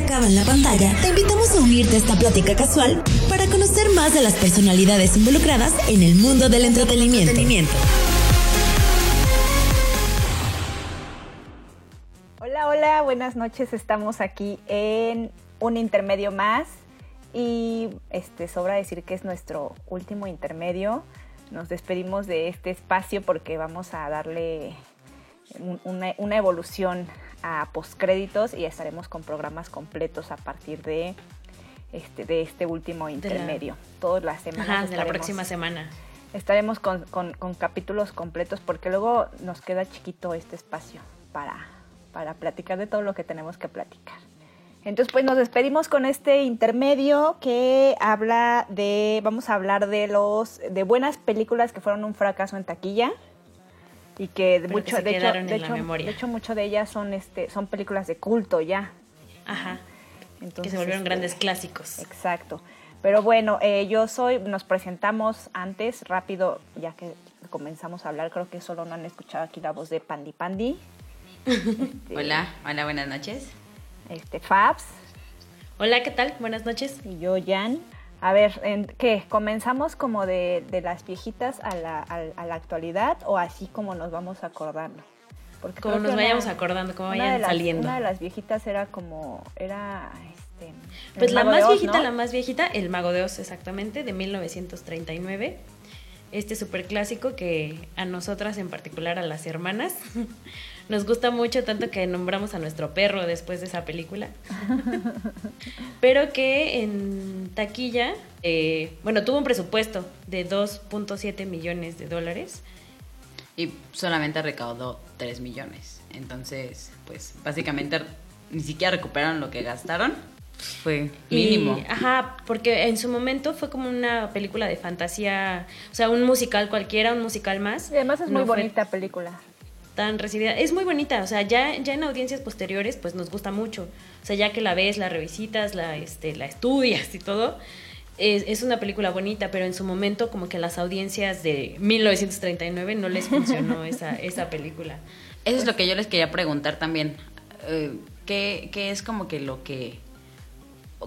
acaba en la pantalla, te invitamos a unirte a esta plática casual para conocer más de las personalidades involucradas en el mundo del entretenimiento. Hola, hola, buenas noches. Estamos aquí en un intermedio más y este sobra decir que es nuestro último intermedio. Nos despedimos de este espacio porque vamos a darle un- una, una evolución a postcréditos y estaremos con programas completos a partir de este, de este último intermedio. Todas las semanas. Ajá, de la próxima semana. Estaremos con, con- con capítulos completos porque luego nos queda chiquito este espacio para, para platicar de todo lo que tenemos que platicar. Entonces, pues nos despedimos con este intermedio que habla de, vamos a hablar de los, de buenas películas que fueron un fracaso en taquilla y que Pero mucho, de hecho, de hecho, de hecho, mucho de ellas son, este, son películas de culto ya. Ajá. Entonces, que se volvieron este, grandes clásicos. Exacto. Pero bueno, eh, yo soy, nos presentamos antes, rápido, ya que comenzamos a hablar, creo que solo no han escuchado aquí la voz de Pandi Pandi. Este, Hola, hola, buenas noches. Este, Fabs Hola, ¿qué tal? Buenas noches. y yo, Jan. A ver, ¿en ¿qué? ¿Comenzamos como de, de las viejitas a la, a- a la actualidad o así como nos vamos acordando? Porque Como nos vayamos una- acordando, como vayan las- saliendo. Una de las viejitas era como, era, este... Pues la más Oz, viejita, ¿no? la más viejita, El Mago de Oz, exactamente, de 1939. Este super clásico que a nosotras, en particular a las hermanas, nos gusta mucho, tanto que nombramos a nuestro perro después de esa película. Pero que en taquilla, eh, bueno, tuvo un presupuesto de 2.7 millones de dólares. Y solamente recaudó 3 millones. Entonces, pues básicamente ni siquiera recuperaron lo que gastaron. Fue mínimo. Y, ajá, porque en su momento fue como una película de fantasía, o sea, un musical cualquiera, un musical más. Y además es muy fue bonita película. Tan recibida. Es muy bonita, o sea, ya, ya en audiencias posteriores, pues nos gusta mucho. O sea, ya que la ves, la revisitas, la, este, la estudias y todo, es, es una película bonita, pero en su momento como que a las audiencias de 1939 no les funcionó esa, esa película. Eso es lo que yo les quería preguntar también. Eh, ¿qué, qué es como que lo que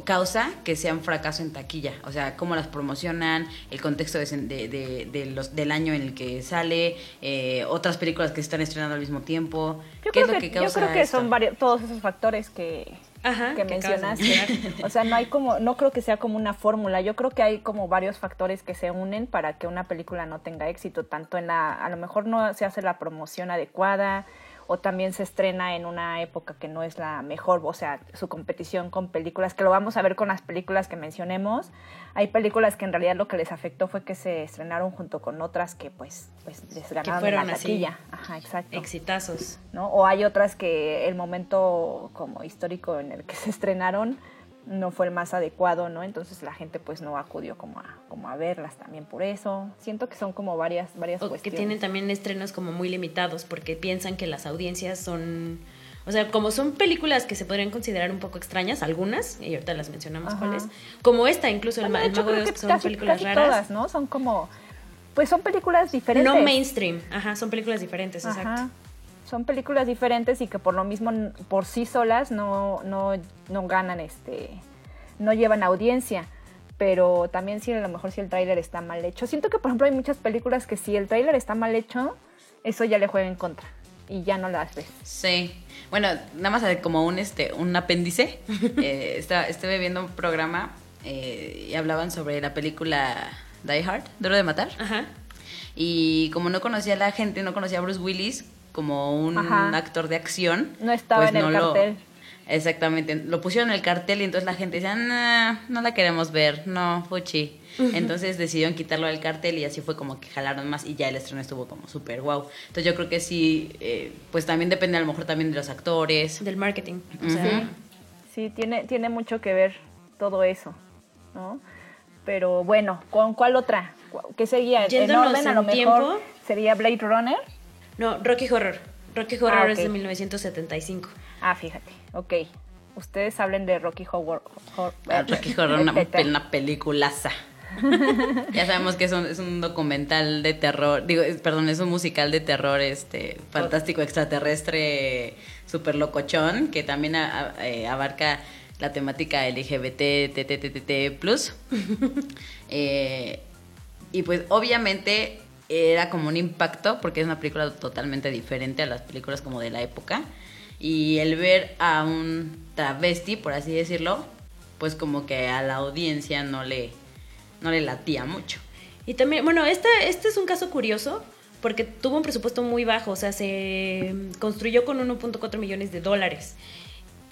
causa que sea un fracaso en taquilla? O sea, cómo las promocionan, el contexto de, de- de- de los, del año en el que sale, eh, otras películas que se están estrenando al mismo tiempo. Yo ¿Qué creo es lo que, que yo causa creo que esto? son varios, todos esos factores que, Ajá, que mencionaste. O sea, no hay como, no creo que sea como una fórmula. Yo creo que hay como varios factores que se unen para que una película no tenga éxito. Tanto en la, a lo mejor no se hace la promoción adecuada o también se estrena en una época que no es la mejor, o sea, su competición con películas, que lo vamos a ver con las películas que mencionemos. Hay películas que en realidad lo que les afectó fue que se estrenaron junto con otras que pues, pues les ganaron en fueron la así. taquilla. Ajá, exacto. Exitazos. ¿no? O hay otras que el momento como histórico en el que se estrenaron no fue el más adecuado, ¿no? Entonces la gente pues no acudió como a, como a verlas también por eso. Siento que son como varias, varias O que tienen también estrenos como muy limitados porque piensan que las audiencias son... O sea, como son películas que se podrían considerar un poco extrañas, algunas, y ahorita las mencionamos Ajá. cuáles, como esta, incluso el, Bueno, Mago de Oz, son casi- películas casi raras. todas, ¿no? Son como, pues son películas diferentes. No mainstream, ajá, son películas diferentes, Ajá. exacto. Son películas diferentes y que por lo mismo, por sí solas, no, no, no ganan, este, no llevan audiencia. Pero también si a lo mejor si el tráiler está mal hecho. Siento que, por ejemplo, hay muchas películas que si el tráiler está mal hecho, eso ya le juega en contra. Y ya no las ves. Sí. Bueno, nada más como un este un apéndice. eh, está- estuve viendo un programa eh, y hablaban sobre la película Die Hard, Duro de Matar. Ajá. Y como no conocía a la gente, no conocía a Bruce Willis como un Ajá. actor de acción. No estaba en el lo- cartel. Exactamente, lo pusieron en el cartel y entonces la gente decía, "Nah, no la queremos ver, no, fuchi. Entonces decidieron quitarlo del cartel y así fue como que jalaron más y ya el estreno estuvo como súper wow. Entonces yo creo que sí, eh, pues también depende a lo mejor también de los actores. Del marketing. O Ujú. sea, Sí, tiene, tiene mucho que ver todo eso, ¿no? Pero bueno, ¿con cuál otra? ¿Cu- ¿Qué sería? Yéndonos en orden, a lo mejor tiempo. sería Blade Runner. No, Rocky Horror. Rocky Horror Ah, es de 1975. Ah, fíjate, ok. Ustedes hablen de Rocky Horror. Hor- Ah, Rocky Horror, una, una peliculaza. ya sabemos que es un, es un documental de terror, digo, perdón, es un musical de terror este fantástico extraterrestre super locochón que también eh, abarca la temática LGBT, TTTT+. eh, y pues obviamente era como un impacto porque es una película totalmente diferente a las películas como de la época. Y el ver a un travesti, por así decirlo, pues como que a la audiencia no le, no le latía mucho. Y también, bueno, este, este es un caso curioso porque tuvo un presupuesto muy bajo, o sea, se construyó con 1.4 millones de dólares.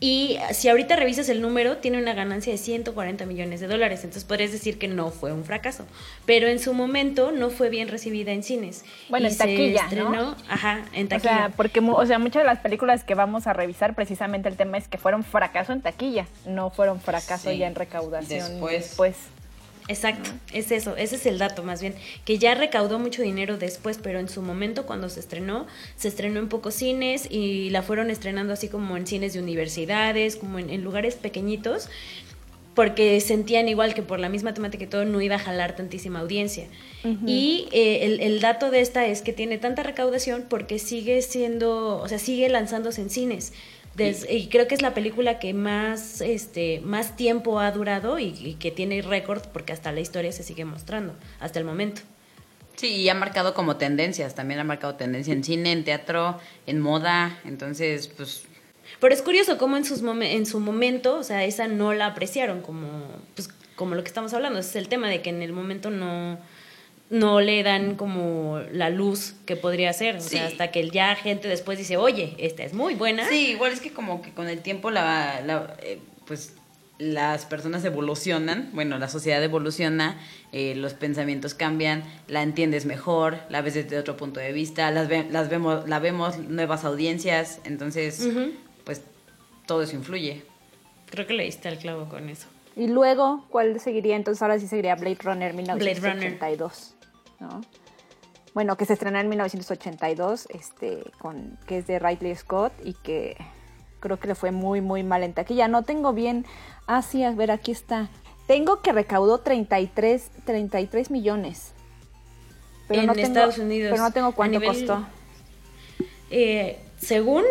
Y si ahorita revisas el número, tiene una ganancia de 140 millones de dólares. Entonces podrías decir que no fue un fracaso. Pero en su momento no fue bien recibida en cines. Bueno, en taquilla, ¿no? Ajá, en taquilla. O sea, porque o sea, muchas de las películas que vamos a revisar, precisamente el tema es que fueron fracaso en taquilla. No fueron fracaso ya en recaudación. Después. después. Exacto, es eso, ese es el dato más bien, que ya recaudó mucho dinero después, pero en su momento cuando se estrenó, se estrenó en pocos cines y la fueron estrenando así como en cines de universidades, como en, lugares pequeñitos, porque sentían igual que por la misma temática todo no iba a jalar tantísima audiencia. Y eh, el, el, dato de esta es que tiene tanta recaudación porque sigue siendo, o sea, sigue lanzándose en cines y creo que es la película que más, este, más tiempo ha durado y, que tiene récord porque hasta la historia se sigue mostrando hasta el momento. Sí, y ha marcado como tendencias, también ha marcado tendencia en cine, en teatro, en moda, entonces, pues... Pero es curioso cómo en, sus en su momento, o sea, esa no la apreciaron como, pues, como lo que estamos hablando, ese es el tema de que en el momento no, no le dan como la luz que podría ser. O sea, hasta que ya gente después dice, oye, esta es muy buena. Sí, igual es que como que con el tiempo la, la eh, pues las personas evolucionan, bueno, la sociedad evoluciona, eh, los pensamientos cambian, la entiendes mejor, la ves desde otro punto de vista, las, las vemos, la vemos nuevas audiencias, entonces, pues todo eso influye. Creo que le diste al clavo con eso. Y luego, ¿cuál seguiría? Entonces ahora sí seguiría Blade Runner 1982. Bueno, que se estrenó en 1982, este, con, que es de Ridley Scott y que creo que le fue muy, muy mal en taquilla. No tengo bien. Ah, sí, a ver, aquí está. Tengo que recaudó 33, 33 millones. Pero en no Estados Unidos. Pero no tengo cuánto costó. Eh, según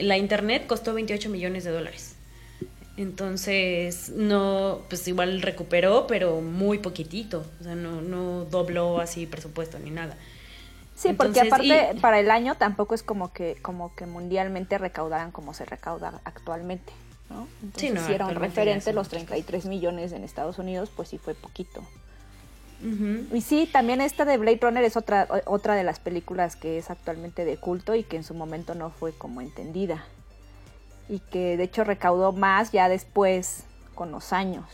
la internet, costó 28 millones de dólares. Entonces, no, pues igual recuperó, pero muy poquitito. O sea, no, no dobló así presupuesto ni nada. Sí, porque aparte para el año tampoco es como que, como que mundialmente recaudaran como se recauda actualmente. ¿no? Entonces, si era un referente los 33 millones en Estados Unidos, pues sí fue poquito. Y sí, también esta de Blade Runner es otra, otra de las películas que es actualmente de culto y que en su momento no fue como entendida y que de hecho recaudó más ya después con los años.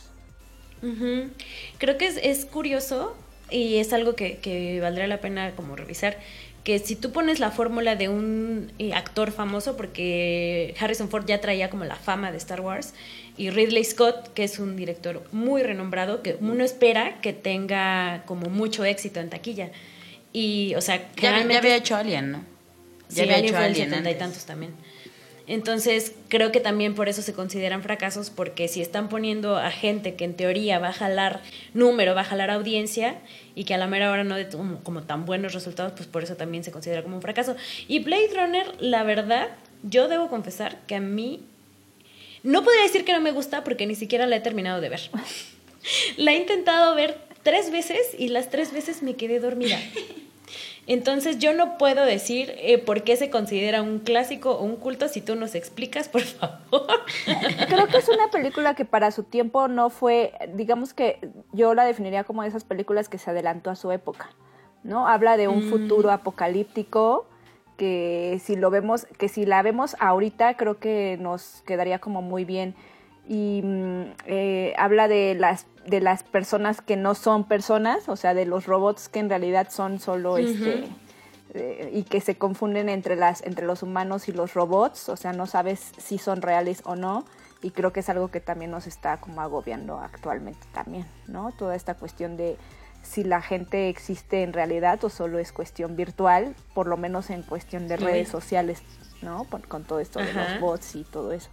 Creo que es, es, curioso y es algo que, que, valdría la pena como revisar, que si tú pones la fórmula de un eh, actor famoso, porque Harrison Ford ya traía como la fama de Star Wars, y Ridley Scott, que es un director muy renombrado, que uno espera que tenga como mucho éxito en taquilla. Y, o sea, ya, ya había hecho Alien, ¿no? Ya había hecho Alien. y tantos también. Entonces, creo que también por eso se consideran fracasos, porque si están poniendo a gente que en teoría va a jalar número, va a jalar audiencia, y que a la mera hora no de como, tan buenos resultados, pues por eso también se considera como un fracaso. Y Blade Runner, la verdad, yo debo confesar que a mí, no podría decir que no me gusta, porque ni siquiera la he terminado de ver. la he intentado ver tres veces y las tres veces me quedé dormida. Entonces yo no puedo decir eh, por qué se considera un clásico o un culto si tú nos explicas, por favor. Creo que es una película que para su tiempo no fue, digamos que yo la definiría como de esas películas que se adelantó a su época, ¿no? Habla de un mm. futuro apocalíptico que si lo vemos, que si la vemos ahorita creo que nos quedaría como muy bien y mm, eh, habla de las de las personas que no son personas, o sea, de los robots que en realidad son solo este eh, y que se confunden entre las entre los humanos y los robots, o sea, no sabes si son reales o no y creo que es algo que también nos está como agobiando actualmente también, ¿no? Toda esta cuestión de si la gente existe en realidad o solo es cuestión virtual, por lo menos en cuestión de redes sociales, ¿no? Con, todo esto de los bots y todo eso.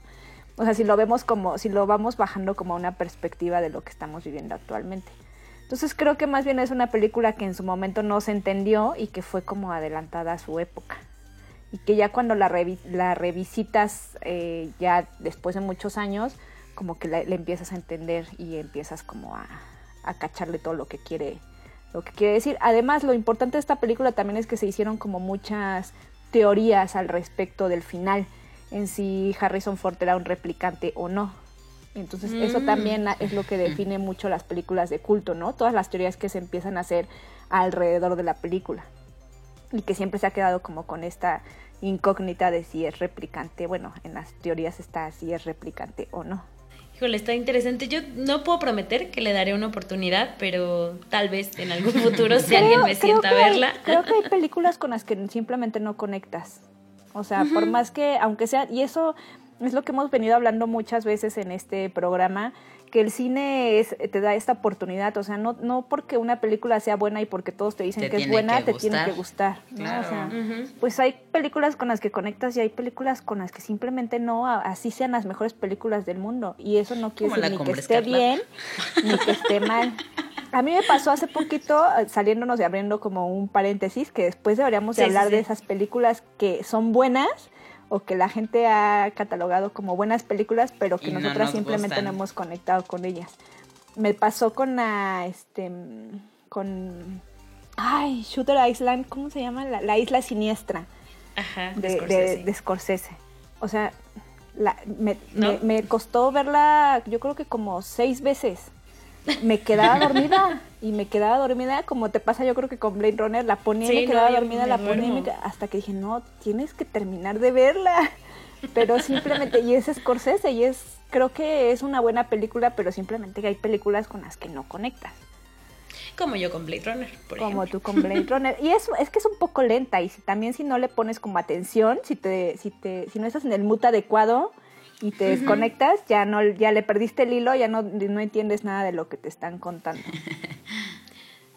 O sea, si lo vemos como, si lo vamos bajando como una perspectiva de lo que estamos viviendo actualmente. Entonces creo que más bien es una película que en su momento no se entendió y que fue como adelantada a su época. Y que ya cuando la, revisitas eh, ya después de muchos años, como que le empiezas a entender y empiezas como a, a cacharle todo lo que quiere lo que quiere decir. Además, lo importante de esta película también es que se hicieron como muchas teorías al respecto del final, en si Harrison Ford era un replicante o no. Entonces, eso mm. también es lo que define mucho las películas de culto, ¿no? Todas las teorías que se empiezan a hacer alrededor de la película. Y que siempre se ha quedado como con esta incógnita de si es replicante. Bueno, en las teorías está si es replicante o no. Híjole, está interesante. Yo no puedo prometer que le daré una oportunidad, pero tal vez en algún futuro si alguien me sienta a verla. creo que hay películas con las que simplemente no conectas. O sea, por más que, aunque sea, y eso es lo que hemos venido hablando muchas veces en este programa, que el cine es, te da esta oportunidad, o sea, no, no porque una película sea buena y porque todos te dicen que es buena, te tiene que gustar. Pues hay películas con las que conectas y hay películas con las que simplemente no, así sean las mejores películas del mundo. Y eso no quiere decir ni que esté bien, ni que esté mal. A mí me pasó hace poquito, eh, saliéndonos y abriendo como un paréntesis, que después deberíamos de hablar de esas películas que son buenas, o que la gente ha catalogado como buenas películas, pero que nosotras simplemente no hemos conectado con ellas. Me pasó con la, este, con, ay, Shooter Island, ¿cómo se llama? La, isla siniestra. Ajá, de, de, Scorsese. O sea, la, me, me, costó verla, yo creo que como seis veces me quedaba dormida y me quedaba dormida como te pasa yo creo que con Blade Runner la ponía y me quedaba dormida la ponía hasta que dije no tienes que terminar de verla. Pero simplemente y es Scorsese y es creo que es una buena película pero simplemente hay películas con las que no conectas. Como yo con Blade Runner, por como tú con Blade Runner. Y es, es que es un poco lenta y si, también si no le pones como atención, si te, si te, si no estás en el mood adecuado, y te desconectas, ya no ya le perdiste el hilo, ya no, no entiendes nada de lo que te están contando.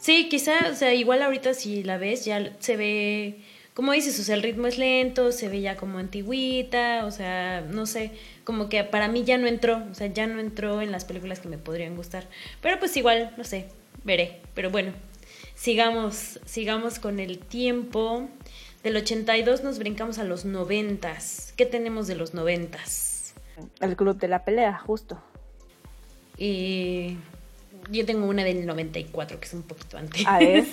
Sí, quizá, o sea, igual ahorita si la ves ya se ve, como dices, o sea, el ritmo es lento, se ve ya como antigüita, o sea, no sé, como que para mí ya no entró, o sea, ya no entró en las películas que me podrían gustar. Pero pues igual, no sé, veré. Pero bueno, sigamos, sigamos con el tiempo. Del 82 nos brincamos a los 90. ¿Qué tenemos de los 90? El club de la pelea, justo. Y yo tengo una del 94, que es un poquito antes. A ver.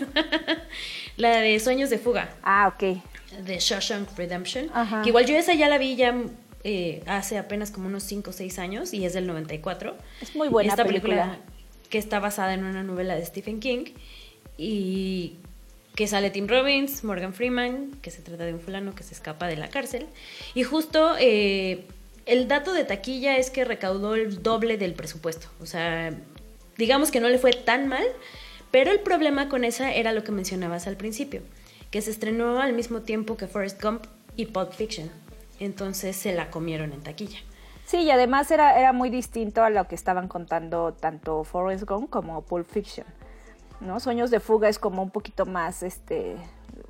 la de Sueños de Fuga. Ah, ok. De Shawshank Redemption. Que igual yo esa ya la vi ya eh, hace apenas como unos 5 o 6 años y es del 94. Es muy buena Esta película. que está basada en una novela de Stephen King y que sale Tim Robbins, Morgan Freeman, que se trata de un fulano que se escapa de la cárcel. Y justo eh, el dato de taquilla es que recaudó el doble del presupuesto. O sea, digamos que no le fue tan mal, pero el problema con esa era lo que mencionabas al principio, que se estrenó al mismo tiempo que Forrest Gump y Pulp Fiction. Entonces se la comieron en taquilla. Sí, y además era, era muy distinto a lo que estaban contando tanto Forrest Gump como Pulp Fiction. ¿no? Sueños de fuga es como un poquito más, este,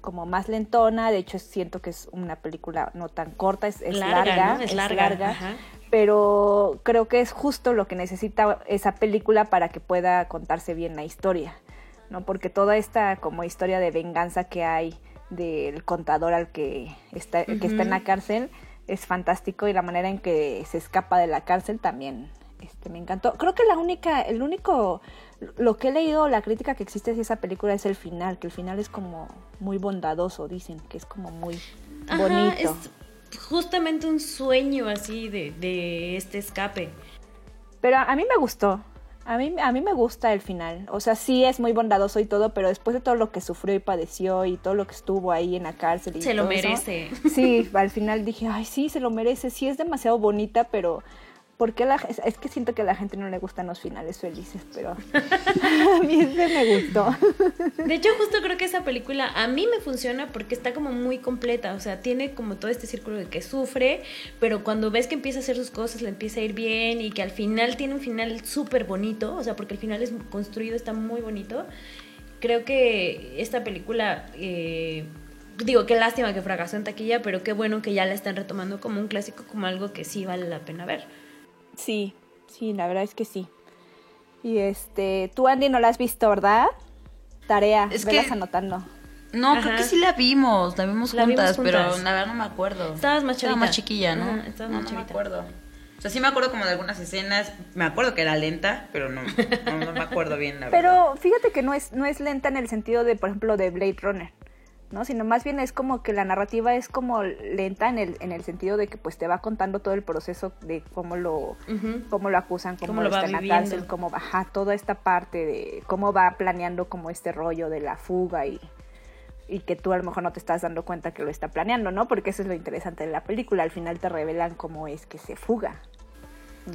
como más lentona, de hecho siento que es una película no tan corta, es, larga, es, larga, pero creo que es justo lo que necesita esa película para que pueda contarse bien la historia, ¿no? Porque toda esta como historia de venganza que hay del contador al que está, que está en la cárcel es fantástico y la manera en que se escapa de la cárcel también este, me encantó. Creo que la única, el único lo que he leído, la crítica que existe de esa película es el final, que el final es como muy bondadoso, dicen, que es como muy bonito. Es justamente un sueño así de, de este escape. Pero a mí me gustó. A mí, a mí me gusta el final. O sea, sí es muy bondadoso y todo, pero después de todo lo que sufrió y padeció y todo lo que estuvo ahí en la cárcel. Y se lo merece. sí, al final dije, ay, sí, se lo merece. Sí es demasiado bonita, pero porque la, es que siento que a la gente no le gustan los finales felices, pero a mí ese me gustó. De hecho, justo creo que esa película a mí me funciona porque está como muy completa, o sea, tiene como todo este círculo de que sufre, pero cuando ves que empieza a hacer sus cosas, le empieza a ir bien y que al final tiene un final súper bonito, o sea, porque el final es construido, está muy bonito. Creo que esta película... Eh, digo, qué lástima que fracasó en taquilla, pero qué bueno que ya la están retomando como un clásico, como algo que sí vale la pena ver. Sí, sí, la verdad es que sí. Y este, tú Andy no la has visto, ¿verdad? Tarea, Es velas que- anotando. No, creo que sí la vimos, la vimos La juntas, vimos pero la verdad no me acuerdo. Estabas más Estaba más chiquilla, ¿no? Ajá, estabas no, más no me acuerdo. O sea, sí me acuerdo como de algunas escenas, me acuerdo que era lenta, pero no, no, no me acuerdo bien la verdad. Pero fíjate que no es, no es lenta en el sentido de, por ejemplo, de Blade Runner, ¿no? Sino más bien es como que la narrativa es como lenta en el, en el sentido de que pues te va contando todo el proceso de cómo lo, cómo lo acusan, cómo, Cómo lo va está en la cárcel, cómo ajá, toda esta parte de cómo va planeando como este rollo de la fuga y, y que tú a lo mejor no te estás dando cuenta que lo está planeando, ¿no? Porque eso es lo interesante de la película, al final te revelan cómo es que se fuga.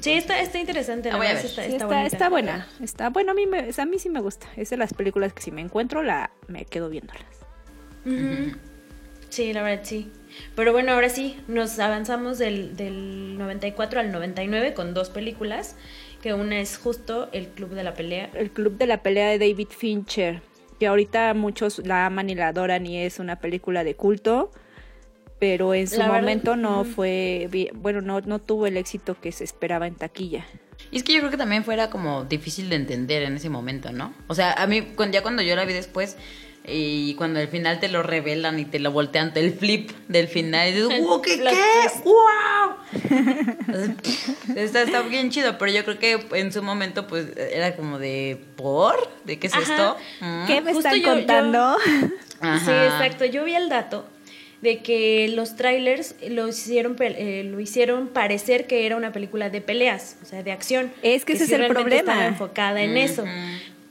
Sí, está, está interesante. La La voy a verdad, ver. está, Sí, está está, bonita. está buena, está bueno a mí me, a mí sí me gusta. Es de las películas que si me encuentro la me quedo viéndolas. Sí, la verdad sí. Pero bueno, ahora sí, nos avanzamos del, del 94 al 99 con dos películas, que una es justo El Club de la Pelea. El club de la pelea de David Fincher, que ahorita muchos la aman y la adoran y es una película de culto, pero en su La verdad, momento no fue, bueno, no, no tuvo el éxito que se esperaba en taquilla. Y es que yo creo que también fuera como difícil de entender en ese momento, ¿no? O sea, a mí, ya cuando yo la vi después, y cuando al final te lo revelan y te lo voltean, el flip del final, y dices, ¡wow, qué, qué! ¡Wow! está, está bien chido, pero yo creo que en su momento, pues, era como de, ¿por? ¿De qué es Ajá. esto? Mm. ¿Qué me Justo están yo- contando? Sí, exacto. Yo vi el dato de que los trailers lo hicieron, eh, lo hicieron parecer que era una película de peleas, o sea, de acción. Es que ese es el problema. Estaba enfocada en eso.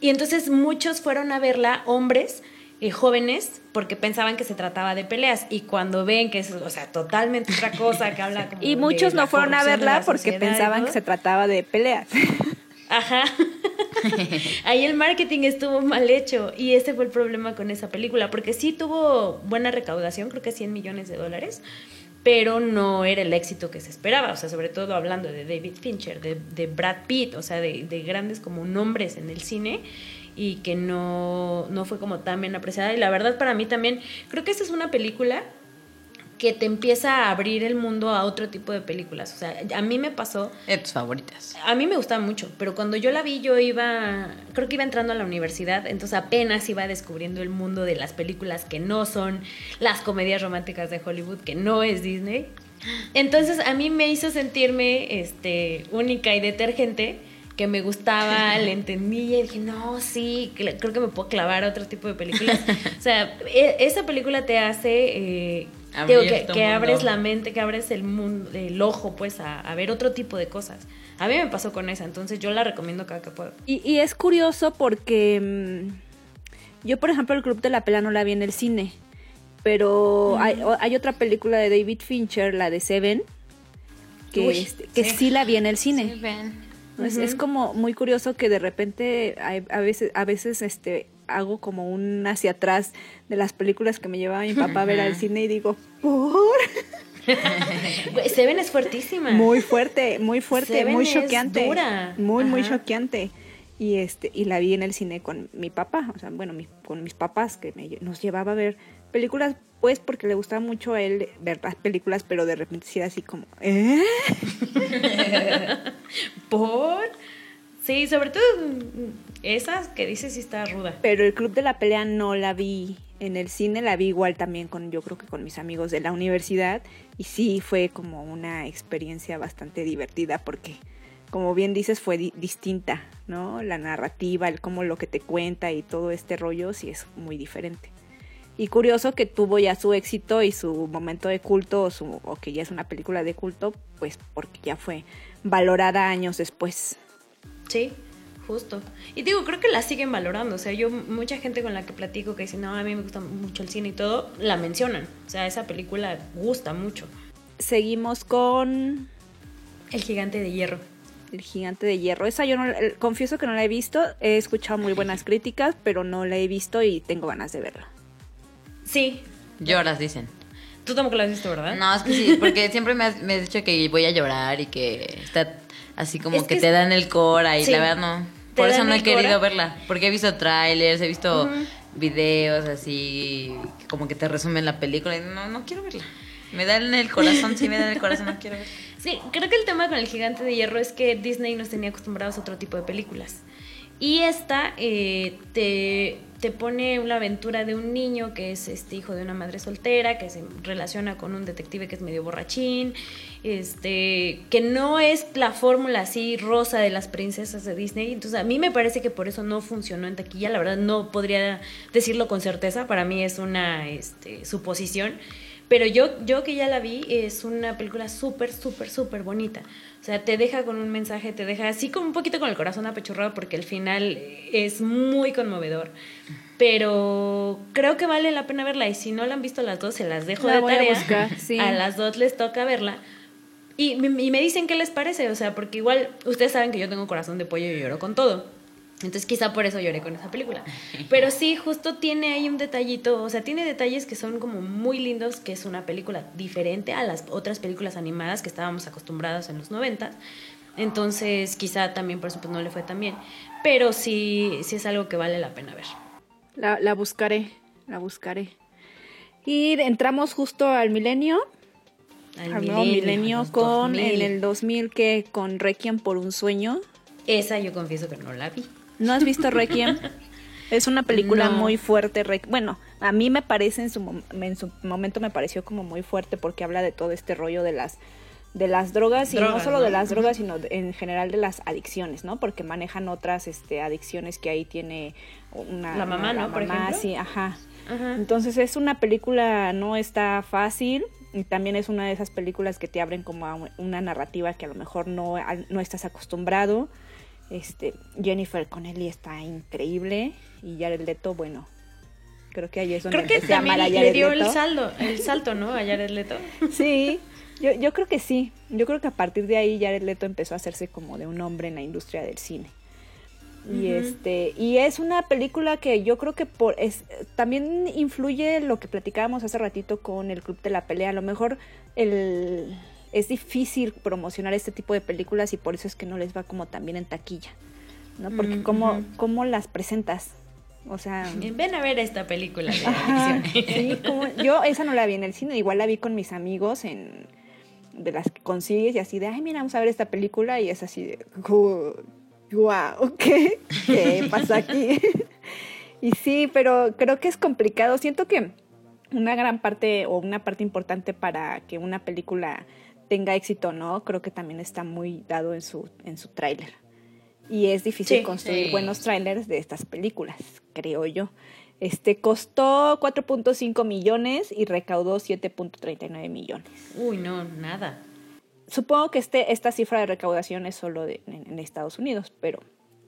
Y entonces muchos fueron a verla, hombres eh, jóvenes, porque pensaban que se trataba de peleas. Y cuando ven que es, o sea, totalmente otra cosa, que habla como Y de muchos no fueron a verla la porque pensaban que se trataba de peleas. Ajá. Ahí el marketing estuvo mal hecho y ese fue el problema con esa película, porque sí tuvo buena recaudación, creo que 100 millones de dólares, pero no era el éxito que se esperaba, o sea, sobre todo hablando de David Fincher, de, de Brad Pitt, o sea, de, de grandes como nombres en el cine y que no, no fue como tan bien apreciada. Y la verdad para mí también, creo que esta es una película que te empieza a abrir el mundo a otro tipo de películas. O sea, a mí me pasó De tus favoritas. a mí me gustaba mucho, pero cuando yo la vi yo iba, creo que iba entrando a la universidad, entonces apenas iba descubriendo el mundo de las películas que no son las comedias románticas de Hollywood, que no es Disney. Entonces a mí me hizo sentirme este, única y detergente, que me gustaba, le entendía y dije, no, sí, creo que me puedo clavar a otro tipo de películas. o sea, e- esa película te hace... eh, digo, que, abres la mente, que abres el mundo, el ojo, pues, a, a ver otro tipo de cosas. A mí me pasó con esa, entonces yo la recomiendo cada que puedo. Y, y es curioso porque mm, yo, por ejemplo, el Club de la Pelea no la vi en el cine, pero hay, o- hay otra película de David Fincher, la de Seven, que, Uy, este, que sí. sí. la vi en el cine. Es, es como muy curioso que de repente hay- a veces, a veces este, hago como un hacia atrás de las películas que me llevaba mi papá a ver al cine y digo, ¿por? Seven es fuertísima. Muy fuerte, muy fuerte, Seven muy choqueante. Muy, muy Ajá. choqueante. Y este, y la vi en el cine con mi papá, o sea, bueno, mi- con mis papás, que me- nos llevaba a ver películas, pues porque le gustaba mucho a él ver las películas, pero de repente sí era así como, ¿eh? ¿Por? Sí, sobre todo esas que dices sí está ruda. Pero el Club de la Pelea no la vi en el cine, la vi igual también con, yo creo que con mis amigos de la universidad, y sí fue como una experiencia bastante divertida porque, como bien dices, fue di- distinta, ¿no? La narrativa, el cómo lo que te cuenta y todo este rollo sí es muy diferente. Y curioso que tuvo ya su éxito y su momento de culto, o, su, o que ya es una película de culto, pues porque ya fue valorada años después. Sí, justo. Y digo, creo que la siguen valorando. O sea, yo, mucha gente con la que platico que dice, no, a mí me gusta mucho el cine y todo, la mencionan. O sea, esa película gusta mucho. Seguimos con El gigante de hierro. El gigante de hierro. Esa yo no, confieso que no la he visto. He escuchado muy buenas críticas, pero no la he visto y tengo ganas de verla. Sí. Lloras, dicen. Tú tampoco la has visto, ¿verdad? No, es que sí, porque siempre me has, me has dicho que voy a llorar y que está así como Es que, que te dan el cora y Sí, la verdad no. Por eso no he querido cora. verla, porque he visto trailers, he visto videos así como que te resumen la película y no, no quiero verla. Me dan el corazón, sí me dan el corazón, no quiero verla. Sí, creo que el tema con el gigante de hierro es que Disney nos tenía acostumbrados a otro tipo de películas. Y esta eh, te, te pone una aventura de un niño que es este hijo de una madre soltera, que se relaciona con un detective que es medio borrachín, este, que no es la fórmula así rosa de las princesas de Disney. Entonces a mí me parece que por eso no funcionó en taquilla. La verdad no podría decirlo con certeza. Para mí es una este, suposición. Pero yo, yo que ya la vi, es una película súper, súper, súper bonita. O sea, te deja con un mensaje, te deja así como un poquito con el corazón apechurrado porque el final es muy conmovedor. Pero creo que vale la pena verla y si no la han visto las dos, se las dejo de tarea. A, a las dos les toca verla. Y, y me dicen qué les parece, o sea, porque igual ustedes saben que yo tengo corazón de pollo y lloro con todo. Entonces quizá por eso lloré con esa película. Pero sí, justo tiene ahí un detallito, o sea, tiene detalles que son como muy lindos, que es una película diferente a las otras películas animadas que estábamos acostumbrados en los 90. Entonces quizá también por eso pues, no le fue tan bien. Pero sí, sí es algo que vale la pena ver. La, la buscaré, la buscaré. Y entramos justo al milenio. Al, milenio con en el 2000 que con Requiem por un sueño. Esa yo confieso que no la vi. ¿No has visto Requiem? es una película muy fuerte. Bueno, a mí me parece en su, en su momento me pareció como muy fuerte porque habla de todo este rollo de las de las drogas y no solo de las drogas sino en general de las adicciones no porque manejan otras este adicciones que ahí tiene una la mamá no por ejemplo. sí ajá. entonces es una película no está fácil y también es una de esas películas que te abren como a una narrativa que a lo mejor no, no estás acostumbrado este, Jennifer Connelly está increíble y Jared Leto, bueno, creo que ahí es donde creo que también le dio el saldo, el salto, ¿no? A Jared Leto. Sí, yo, yo creo que sí. Yo creo que a partir de ahí Jared Leto empezó a hacerse como de un hombre en la industria del cine. Y este y es una película que yo creo que por es también influye lo que platicábamos hace ratito con el club de la pelea. A lo mejor el es difícil promocionar este tipo de películas y por eso es que no les va como también en taquilla, ¿no? Porque como cómo, las presentas, o sea... Ven a ver esta película. sí, como, yo esa no la vi en el cine, igual la vi con mis amigos en de las que consigues y así de, ay, mira, vamos a ver esta película y es así de, wow, ¿qué? ¿Qué pasa aquí? y sí, pero creo que es complicado. Siento que una gran parte o una parte importante para que una película tenga éxito no, creo que también está muy dado en su, en su tráiler. Y es difícil construir buenos trailers de estas películas, creo yo. Este costó 4.5 millones y recaudó 7.39 millones. Uy, no, nada. Supongo que este, esta cifra de recaudación es solo de, en Estados Unidos, pero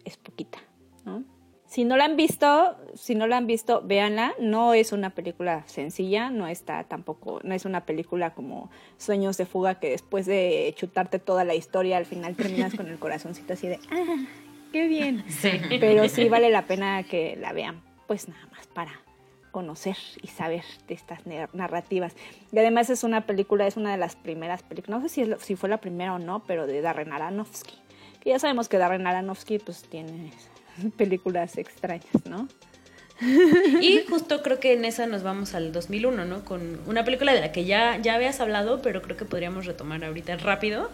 es poquita, ¿no? Si no la han visto, si no la han visto, véanla. No es una película sencilla, no está tampoco, no es una película como Sueños de fuga que después de chutarte toda la historia al final terminas con el corazoncito así de, ah, qué bien. Sí. Pero sí vale la pena que la vean, pues nada más para conocer y saber de estas narrativas. Y además es una película, es una de las primeras películas, no sé si, si fue la primera o no, pero de Darren Aronofsky. Que ya sabemos que Darren Aronofsky pues tiene películas extrañas, ¿no? Y justo creo que en esa nos vamos al 2001, ¿no? Con una película de la que ya, ya habías hablado, pero creo que podríamos retomar ahorita rápido,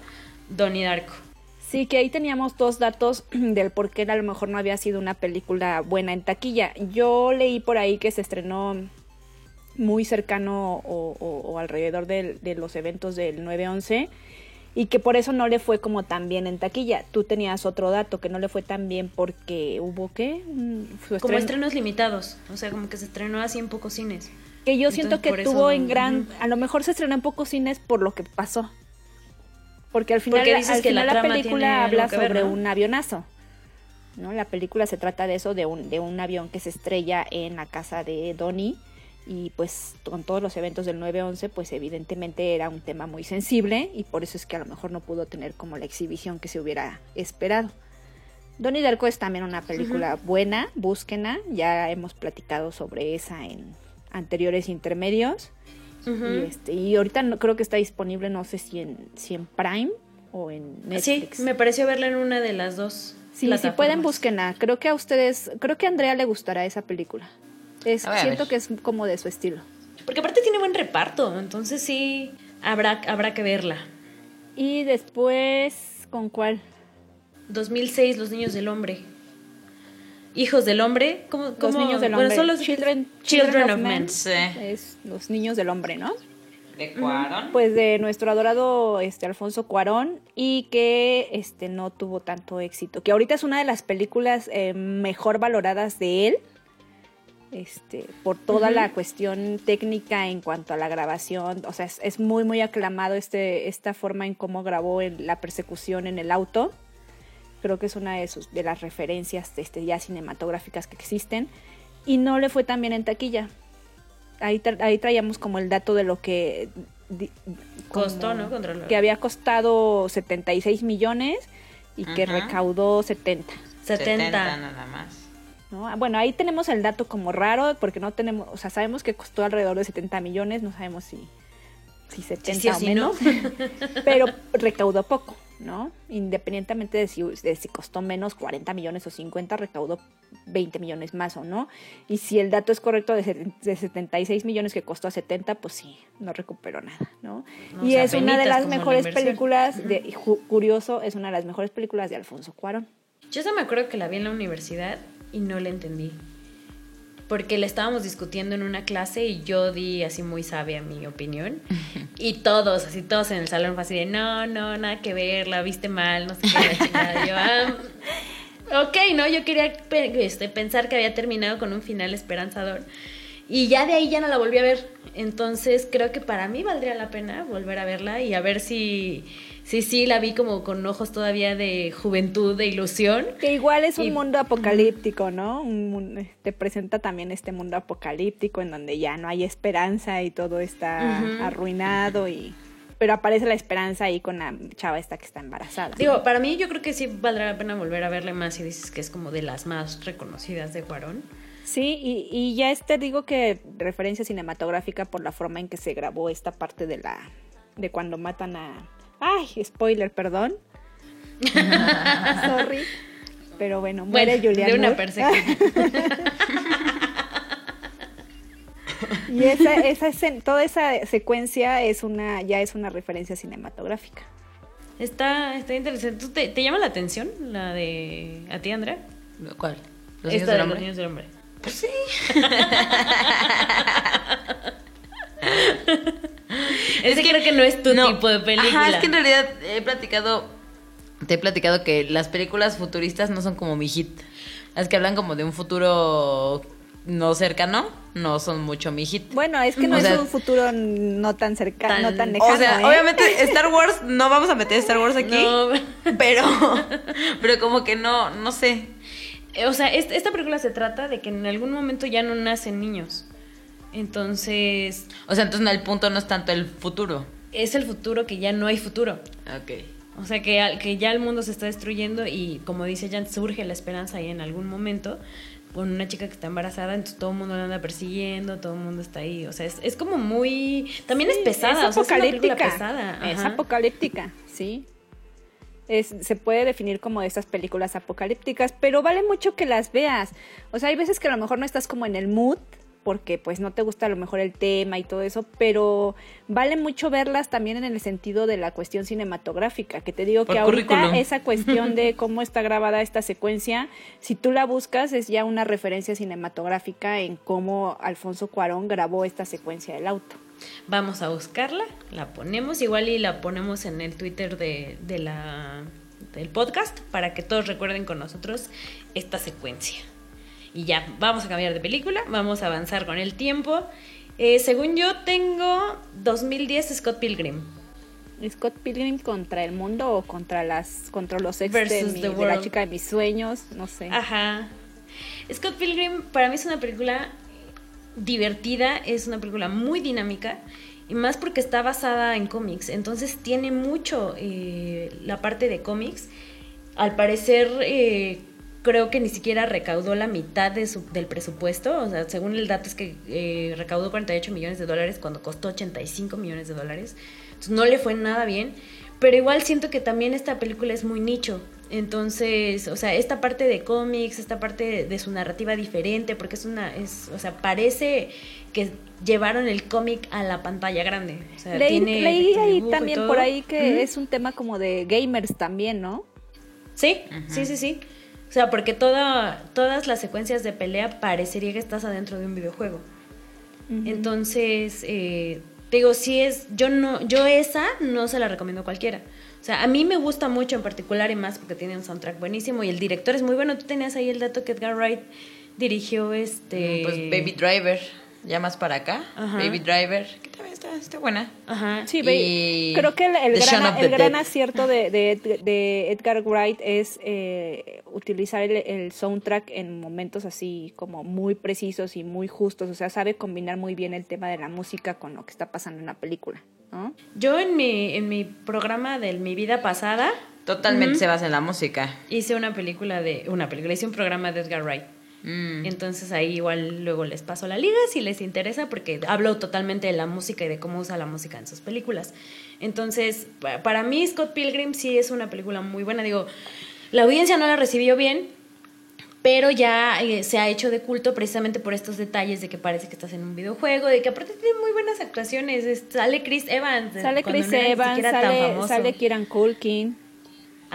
Donnie Darko. Sí, que ahí teníamos dos datos del por qué a lo mejor no había sido una película buena en taquilla. Yo leí por ahí que se estrenó muy cercano o, alrededor de, de los eventos del 9-11 y que por eso no le fue como tan bien en taquilla. Tú tenías otro dato que no le fue tan bien porque hubo qué? como estrenos limitados, o sea, como que se estrenó así en pocos cines. Que yo siento que tuvo en gran, a lo mejor se estrenó en pocos cines por lo que pasó. Porque al final, al que final la, película habla sobre un avionazo. ¿no? La película se trata de eso, de un, de un avión que se estrella en la casa de Donnie y pues con todos los eventos del 9-11 pues evidentemente era un tema muy sensible y por eso es que a lo mejor no pudo tener como la exhibición que se hubiera esperado. Donnie Darko es también una película buena, búsquenla, ya hemos platicado sobre esa en anteriores intermedios y, este, y ahorita no, creo que está disponible no sé si en, si en Prime o en Netflix. Sí, me pareció verla en una de las dos. Sí, si pueden búsquenla, creo que a ustedes, creo que a Andrea le gustará esa película siento que es como de su estilo. Porque aparte tiene buen reparto, entonces sí, habrá, habrá que verla. Y después, ¿con cuál? 2006, Los Niños del Hombre. Hijos del Hombre. ¿Cómo, Los niños del bueno, hombre. son los Children, Children of Men. Sí. Es los niños del hombre, ¿no? ¿De Cuarón? Pues de nuestro adorado este Alfonso Cuarón y que este no tuvo tanto éxito. Que ahorita es una de las películas eh, mejor valoradas de él. Este, por toda la cuestión técnica en cuanto a la grabación, o sea, es, es muy muy aclamado este esta forma en cómo grabó el- la persecución en el auto. Creo que es una de sus de las referencias este, ya cinematográficas que existen y no le fue tan bien en taquilla. Ahí, tra- ahí traíamos como el dato de lo que di- Costó, ¿no? Contra la- que había costado 76 millones y que recaudó 70. 70. nada más. ¿No? Ah, Bueno, ahí tenemos el dato como raro porque no tenemos, o sea, sabemos que costó alrededor de 70 millones, no sabemos si, si 70 sí o o si menos, pero recaudó poco, ¿no? Independientemente de si, de si costó menos 40 millones o 50, recaudó 20 millones más o no. Y si el dato es correcto de, de 76 millones que costó a 70, pues sí, no recuperó nada, ¿no? No, y o sea, es una de las la mejores películas, de, curioso, es una de las mejores películas de Alfonso Cuarón. Yo solo me acuerdo que la vi en la universidad y no la entendí. Porque la estábamos discutiendo en una clase y yo di así muy sabia mi opinión. Y todos, así todos en el salón fue así de, no, no, nada que ver, la viste mal, no sé qué. la chingada". Yo, "Ah, ok, ¿no? Yo quería este, pensar que había terminado con un final esperanzador. Y ya de ahí ya no la volví a ver. Entonces creo que para mí valdría la pena volver a verla y a ver si sí, sí, la vi como con ojos todavía de juventud, de ilusión. Que igual es un Y- mundo apocalíptico, ¿no? Un te presenta también este mundo apocalíptico en donde ya no hay esperanza y todo está arruinado y pero aparece la esperanza ahí con la chava esta que está embarazada. Digo, para mí yo creo que sí valdrá la pena volver a verle más si dices que es como de las más reconocidas de Cuarón. Sí, y, y ya este digo que referencia cinematográfica por la forma en que se grabó esta parte de la de cuando matan a ay, spoiler, perdón. Sorry. Pero bueno, muere Bueno, Julian de una persecución. Y esa, esa toda esa secuencia es una, ya es una referencia cinematográfica. Está, está interesante. ¿Tú te, te llama la atención la de a ti, Andrea? ¿Cuál? ¿Los niños de del los hombre? niños del hombre. Pues sí. Es que creo que no es tu No. tipo de película. Ajá, es que en realidad he platicado, te he platicado que las películas futuristas no son como mi hit. Las que hablan como de un futuro no cercano, no son mucho mi hit. Bueno, es que no O es sea, un futuro no tan cercano, Tan- no tan lejano. O sea, ¿eh? obviamente Star Wars, no vamos a meter Star Wars aquí, No. pero, pero como que no, no sé. O sea, est- esta película se trata de que en algún momento ya no nacen niños. Entonces, O sea, entonces no, el punto no es tanto el futuro. es el futuro que ya no hay futuro. Ok. O sea, que, que ya el mundo se está destruyendo y como dice Jan, surge la esperanza ahí en algún momento con una chica que está embarazada, entonces todo el mundo la anda persiguiendo, todo el mundo está ahí. O sea, es, es como muy... También es pesada, es o sea, es una película apocalíptica. pesada. Es ajá. apocalíptica, sí. Es, se puede definir como de estas películas apocalípticas, pero vale mucho que las veas. O sea, hay veces que a lo mejor no estás como en el mood, porque pues no te gusta a lo mejor el tema y todo eso, pero vale mucho verlas también en el sentido de la cuestión cinematográfica, que te digo Por que ahorita currículum. esa cuestión de cómo está grabada esta secuencia, si tú la buscas es ya una referencia cinematográfica en cómo Alfonso Cuarón grabó esta secuencia del auto. Vamos a buscarla, la ponemos igual y la ponemos en el Twitter de, de la, del podcast para que todos recuerden con nosotros esta secuencia. Y ya, vamos a cambiar de película, vamos a avanzar con el tiempo. Eh, según yo tengo 2010 Scott Pilgrim. Scott Pilgrim contra el mundo o contra las contra los ex de, mi- de la chica de mis sueños, no sé. Ajá. Scott Pilgrim para mí es una película divertida, es una película muy dinámica y más porque está basada en cómics, entonces tiene mucho eh, la parte de cómics. Al parecer eh, creo que ni siquiera recaudó la mitad de su- del presupuesto, o sea, según el dato es que eh, recaudó 48 millones de dólares cuando costó 85 millones de dólares, entonces no le fue nada bien, pero igual siento que también esta película es muy nicho. Entonces, o sea, esta parte de cómics, esta parte de, de su narrativa diferente, porque es una, es, o sea, parece que llevaron el cómic a la pantalla grande. O sea, Leí, tiene leí ahí dibujo y también por ahí que es un tema como de gamers también, ¿no? Sí, sí, sí, sí. O sea, porque toda, todas las secuencias de pelea parecería que estás adentro de un videojuego. Entonces, eh, digo, si es, yo no, yo esa no se la recomiendo a cualquiera. O sea, a mí me gusta mucho en particular y más porque tiene un soundtrack buenísimo y el director es muy bueno. Tú tenías ahí el dato que Edgar Wright dirigió este... Pues Baby Driver, ya más para acá. Ajá. Baby Driver, que está, buena. Ajá. Sí, Y creo que el, el gran, el gran acierto de, de Edgar Wright es eh, utilizar el, el soundtrack en momentos así como muy precisos y muy justos. O sea, sabe combinar muy bien el tema de la música con lo que está pasando en la película. ¿no? Yo en mi, en mi programa de mi vida pasada Totalmente se basa en la música. hice una película de... Una película, hice un programa de Edgar Wright. Mm. Entonces ahí igual luego les paso la liga si les interesa porque hablo totalmente de la música y de cómo usa la música en sus películas. Entonces, pa- para mí Scott Pilgrim sí es una película muy buena. Digo, la audiencia no la recibió bien, pero ya eh, se ha hecho de culto precisamente por estos detalles de que parece que estás en un videojuego, de que aparte tiene muy buenas actuaciones. Es- sale Chris Evans. Sale cuando Chris no Evans, sale, sale Kieran Culkin.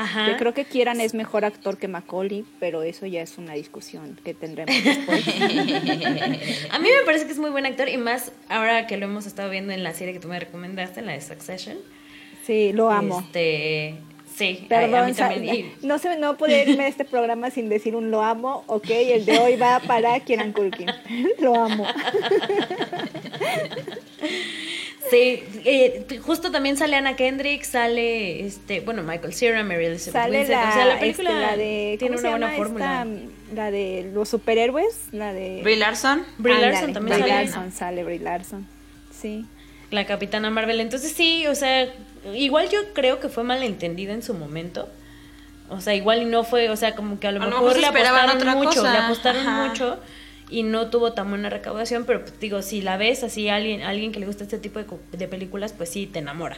Ajá. Que creo que Kieran es mejor actor que Macaulay, pero eso ya es una discusión que tendremos después. A mí me parece que es muy buen actor y más ahora que lo hemos estado viendo en la serie que tú me recomendaste, en la de Succession. Sí, lo amo. Este, sí, a- a, Perdón, mí también. No se no podía irme de este programa sin decir un lo amo, ok, el de hoy va para Kieran Culkin. lo amo. Sí, eh, justo también sale Anna Kendrick, sale este, bueno, Michael Cera, Mary Elizabeth Sale la, o sea, la película este, la de tiene ¿cómo una buena fórmula. esta? la de los superhéroes, la de Brie Larson. Brie Larson también Brie sale. Larson sale Brie Larson. Sí. La Capitana Marvel. Entonces sí, o sea, igual yo creo que fue malentendida en su momento. O sea, igual y no fue, o sea, como que a lo A mejor mejor le apostaron otra mucho, cosa. le apostaron Ajá. mucho y no tuvo tan buena recaudación, pero pues, digo, si la ves así alguien alguien que le gusta este tipo de, de películas, pues sí te enamora.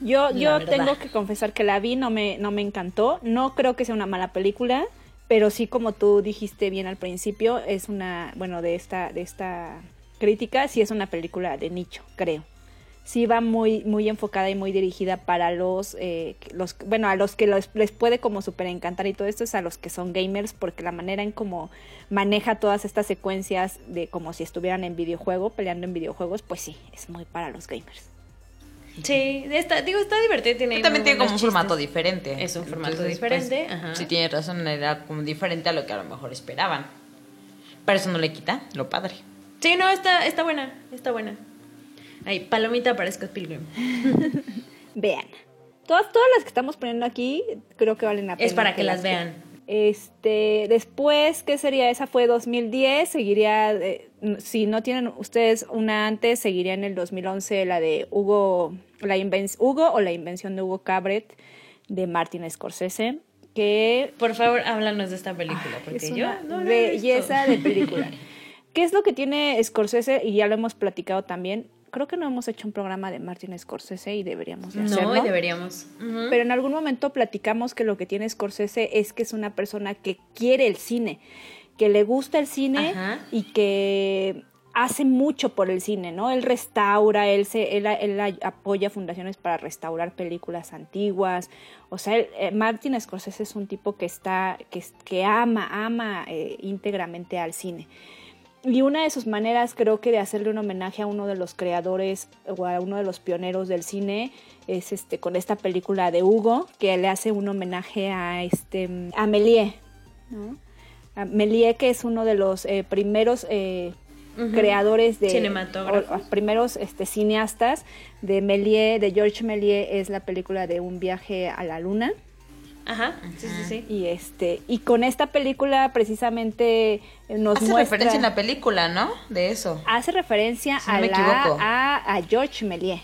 Yo, yo tengo que confesar que la vi, no me, no me encantó. No creo que sea una mala película, pero sí, como tú dijiste bien al principio, es una, bueno, de esta, de esta crítica, sí es una película de nicho, creo. Sí va muy, muy enfocada y muy dirigida para los, eh, los bueno, a los que los- les puede como súper encantar y todo esto es a los que son gamers, porque la manera en cómo maneja todas estas secuencias de como si estuvieran en videojuego, peleando en videojuegos, pues sí, es muy para los gamers. Sí, está, digo, está divertido, tiene También tiene como un formato diferente. Es un formato pues, diferente, ajá. Sí, tienes razón, era como diferente a lo que a lo mejor esperaban. Pero eso no le quita lo padre. Sí, no, está, está buena, está buena. Ay, palomita para Scott Pilgrim. Vean. Todas, todas las que estamos poniendo aquí creo que valen la pena. Es para que las vean. Este, después, ¿qué sería? Esa fue 2010, seguiría, eh, si no tienen ustedes una antes, seguiría en el 2011 la de Hugo, la Hugo o la invención de Hugo Cabret de Martin Scorsese, que Por favor, háblanos de esta película, porque es yo una no la he visto. belleza de película. ¿Qué es lo que tiene Scorsese? Y ya lo hemos platicado también. Creo que no hemos hecho un programa de Martin Scorsese y deberíamos de hacerlo. No, y deberíamos. Pero en algún momento platicamos que lo que tiene Scorsese es que es una persona que quiere el cine, que le gusta el cine Ajá. y que hace mucho por el cine, ¿no? Él restaura, él, se, él, él apoya fundaciones para restaurar películas antiguas. O sea, él- eh, Martin Scorsese es un tipo que está, que, que ama, ama eh, íntegramente al cine. Y una de sus maneras, creo que de hacerle un homenaje a uno de los creadores o a uno de los pioneros del cine es este con esta película de Hugo, que le hace un homenaje a este a Méliès, ¿no? A Méliès, que es uno de los eh, primeros eh, creadores de Cinematógrafos. o- o primeros este, cineastas de Méliès, de Georges Méliès, es la película de Un viaje a la luna. Ajá, sí, sí, sí. Y este y con esta película precisamente eh, nos Hace muestra referencia en la película, ¿no? De eso. hace referencia Si no a, me la- equivoco. a, a George Méliès.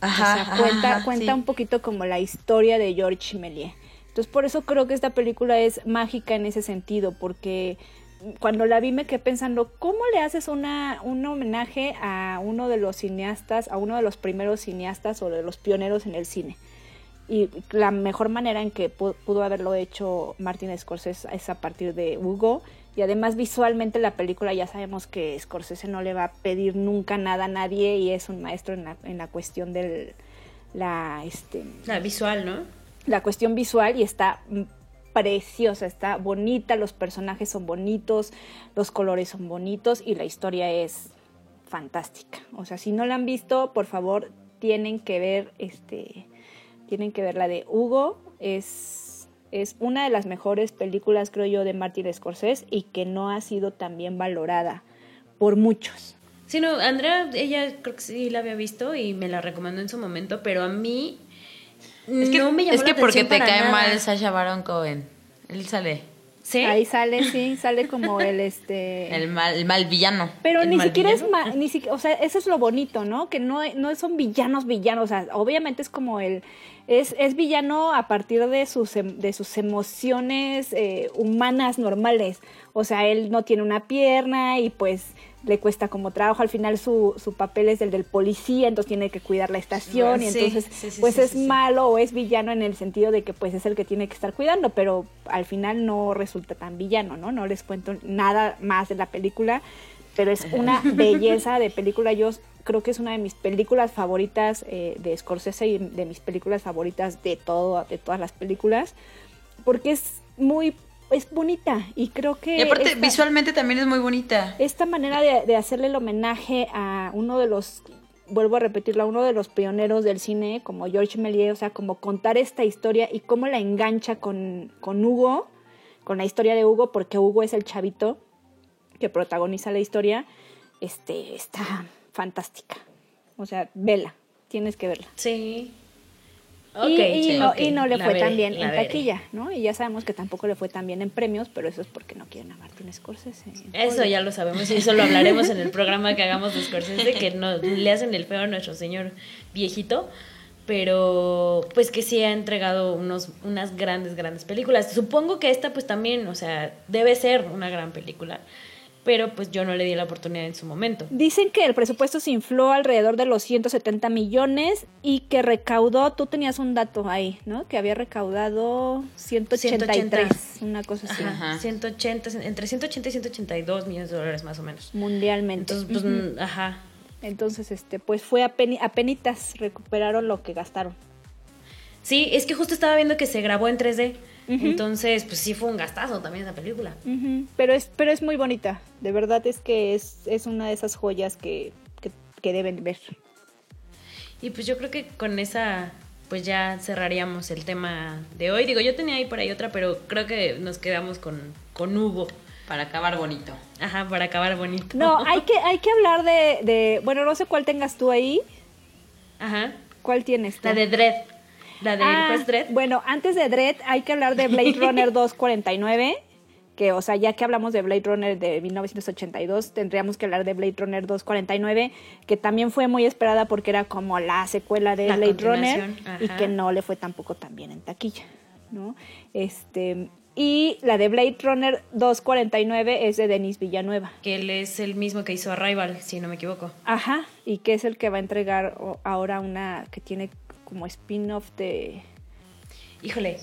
Ajá. o sea, cuenta, ajá, cuenta sí. un poquito como la historia de George Méliès. Entonces, por eso creo que esta película es mágica en ese sentido, porque cuando la vi me quedé pensando, ¿cómo le haces una, un homenaje a uno de los cineastas, a uno de los primeros cineastas o de los pioneros en el cine? Y la mejor manera en que pu- pudo haberlo hecho Martin Scorsese es a partir de Hugo. Y además visualmente la película ya sabemos que Scorsese no le va a pedir nunca nada a nadie y es un maestro en la, en la cuestión del la este La visual, ¿no? la cuestión visual y está preciosa, está bonita, los personajes son bonitos, los colores son bonitos y la historia es fantástica. O sea, si no la han visto, por favor, tienen que ver este tienen que ver la de Hugo, es es una de las mejores películas, creo yo, de Martin Scorsese y que no ha sido tan bien valorada por muchos. Sí, no, Andrea, ella creo que sí la había visto y me la recomendó en su momento, pero a mí Es que, no me llamó es que la porque te para cae nada. mal Sasha Baron Cohen. Él sale. ¿Sí? Ahí sale, sí, sale como el este El mal, el mal villano. Pero ¿El ni mal siquiera es villano? ma- ni siquiera, o sea, eso es lo bonito, ¿no? Que no, no son villanos villanos, o sea, obviamente es como el es, es villano a partir de sus em- de sus emociones eh, humanas normales. O sea, él no tiene una pierna y pues le cuesta como trabajo. Al final su, su papel es el del policía, entonces tiene que cuidar la estación y entonces sí, sí, pues es malo o es villano en el sentido de que pues es el que tiene que estar cuidando, pero al final no resulta tan villano, ¿no? No les cuento nada más de la película, pero es una belleza de película. Yo creo que es una de mis películas favoritas eh, de Scorsese y de mis películas favoritas de todo, de todas las películas, porque es muy, es bonita y creo que Y aparte, esta- visualmente también es muy bonita. esta manera de, de hacerle el homenaje a uno de los, vuelvo a repetirlo, a uno de los pioneros del cine, como George Méliès, o sea, como contar esta historia y cómo la engancha con, con Hugo, con la historia de Hugo, porque Hugo es el chavito que protagoniza la historia, este, está fantástica. O sea, vela, tienes que verla. Sí. Y, no, y no le la fue veré, tan bien en veré. taquilla, ¿no? Y ya sabemos que tampoco le fue tan bien en premios, pero eso es porque no quieren a Martin Scorsese. Eso ya lo sabemos y eso lo hablaremos en el programa que hagamos de Scorsese, que no, le hacen el feo a nuestro señor viejito, pero pues que sí ha entregado unos, unas grandes, grandes películas. Supongo que esta pues también, o sea, debe ser una gran película, pero pues yo no le di la oportunidad en su momento. Dicen que el presupuesto se infló alrededor de los 170 millones y que recaudó, tú tenías un dato ahí, ¿no? Que había recaudado 183, 180. una cosa así, Ajá, Ajá. 180, entre 180 y 182 millones de dólares más o menos. mundialmente. Entonces, pues, mm, ajá. Entonces, este, pues fue a, peni- a penitas recuperaron lo que gastaron. Sí, es que justo estaba viendo que se grabó en 3D. Entonces, pues sí fue un gastazo también esa película. Pero es, pero es muy bonita. De verdad es que es, es una de esas joyas que, que, que deben ver. Y pues yo creo que con esa, pues ya cerraríamos el tema de hoy. Digo, yo tenía ahí por ahí otra, pero creo que nos quedamos con, con Hugo. Para acabar bonito. Ajá, para acabar bonito. No, hay que, hay que hablar de, de, bueno, no sé cuál tengas tú ahí. Ajá. ¿Cuál tienes tú? La de Dread. La de Ah, Juez Dredd. Bueno, antes de Dredd hay que hablar de Blade Runner 249, que o sea, ya que hablamos de Blade Runner de 1982, tendríamos que hablar de Blade Runner 249, que también fue muy esperada porque era como la secuela de La Blade Runner y que no le fue tampoco tan bien en taquilla, ¿no? Este, y la de Blade Runner 249 es de Denis Villanueva. Que él es el mismo que hizo Arrival, si no me equivoco. Ajá, y que es el que va a entregar ahora una que tiene como spin-off de Híjole,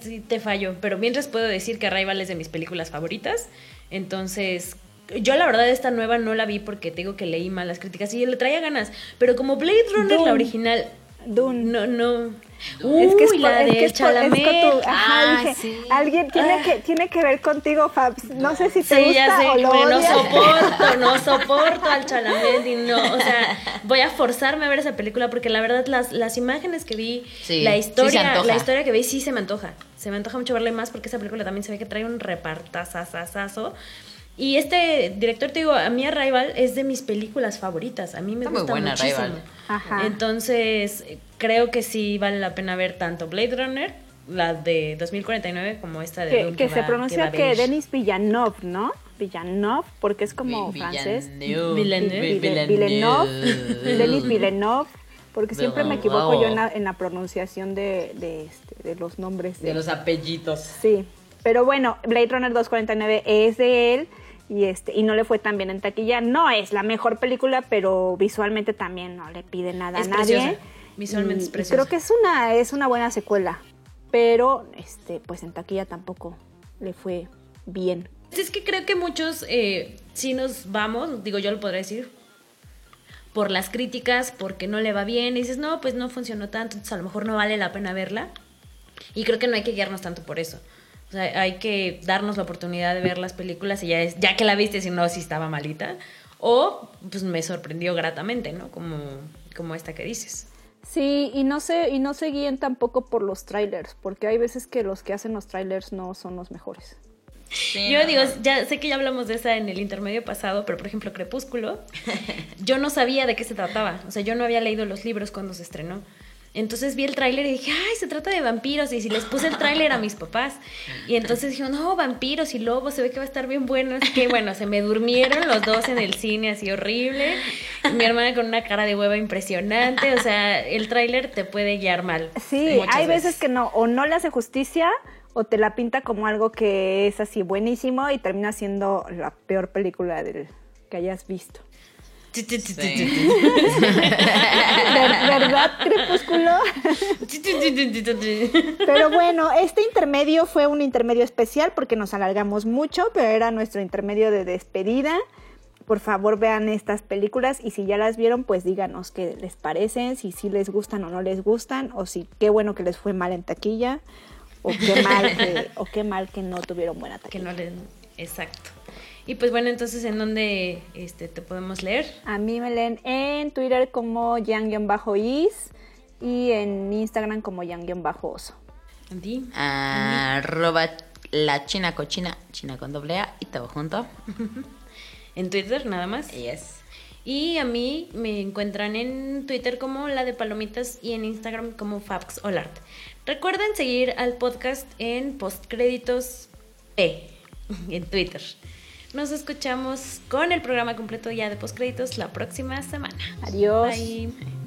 sí te fallo. Pero mientras puedo decir que Arrival es de mis películas favoritas. Entonces, yo la verdad esta nueva no la vi porque tengo que leí mal las críticas y le traía ganas. Pero como Blade Runner, Dune. la original, Dune. no, no. Es que es por- la es que de es por- es Chalamet. tu- ajá, Ah, dije, sí. alguien tiene Ah. que tiene que ver contigo, Fabs. No sé si te Sí, gusta ya sé, o lo pero no soporto, no soporto al Chalamet y no, o sea, voy a forzarme a ver esa película porque la verdad las, las imágenes que vi, Sí, la historia, la historia que vi sí se me antoja. Se me antoja mucho verle más porque esa película también se ve que trae un repartazazazazo. Y este director, te digo, a mí Arrival es de mis películas favoritas. A mí me Está muy gusta buena muchísimo. Arrival. Ajá. Entonces, creo que sí vale la pena ver tanto Blade Runner, la de 2049, como esta de que, que va- se pronuncia que. Denis Villeneuve, ¿no? Villeneuve, porque es como francés. Villeneuve. Villeneuve. Vi- Villeneuve. Villeneuve. Denis Villeneuve. Porque siempre me equivoco yo en la, en la pronunciación de, de, este, de los nombres. De los apellidos. Sí, pero bueno, Blade Runner 249 es de él y este y no le fue tan bien en taquilla. No es la mejor película, pero visualmente también no le pide nada Es a nadie. preciosa. Visualmente Y- es y preciosa. creo que es una es una buena secuela, pero este pues en taquilla tampoco le fue bien. Es que creo que muchos eh, sí nos vamos, digo yo lo podré decir, por las críticas, porque no le va bien, y dices, no, pues no funcionó tanto, entonces a lo mejor no vale la pena verla. Y creo que no hay que guiarnos tanto por eso. O sea, hay que darnos la oportunidad de ver las películas y ya es, ya que la viste, si no, si estaba malita. O pues me sorprendió gratamente, ¿no? Como, como esta que dices. Sí, y no se, y no se guíen tampoco por los trailers, porque hay veces que los que hacen los trailers no son los mejores. Sí, yo no, digo, ya sé que ya hablamos de esa en el intermedio pasado, pero por ejemplo, Crepúsculo, yo no sabía de qué se trataba. O sea, yo no había leído los libros cuando se estrenó. Entonces vi el tráiler y dije, ay, se trata de vampiros. Y si les puse el tráiler a mis papás. Y entonces dijeron, no, vampiros y lobos, se ve que va a estar bien bueno. Así que bueno, se me durmieron los dos en el cine, así horrible. Y mi hermana con una cara de hueva impresionante. O sea, el tráiler te puede guiar mal. Sí, hay veces que no, o no le hace justicia, o te la pinta como algo que es así buenísimo y termina siendo la peor película del, que hayas visto. Sí. ¿Verdad, Crepúsculo? Pero bueno, este intermedio fue un intermedio especial porque nos alargamos mucho, pero era nuestro intermedio de despedida. Por favor, vean estas películas y si ya las vieron, pues díganos qué les parecen, si sí les gustan o no les gustan, o si qué bueno que les fue mal en taquilla, o qué mal que, o qué mal que no tuvieron buena que taquilla. no. Exacto. Y pues bueno, entonces, ¿en dónde este, te podemos leer? A mí me leen en Twitter como yang-is y en Instagram como yang-oso. ¿A ti? Arroba la china cochina, china con doble A y todo junto. En Twitter, nada más. Yes. Y a mí me encuentran en Twitter como la de Palomitas y en Instagram como Fabx Olart. Recuerden seguir al podcast en Postcréditos P en Twitter. Nos escuchamos con el programa completo ya de Postcréditos la próxima semana. Adiós. Bye.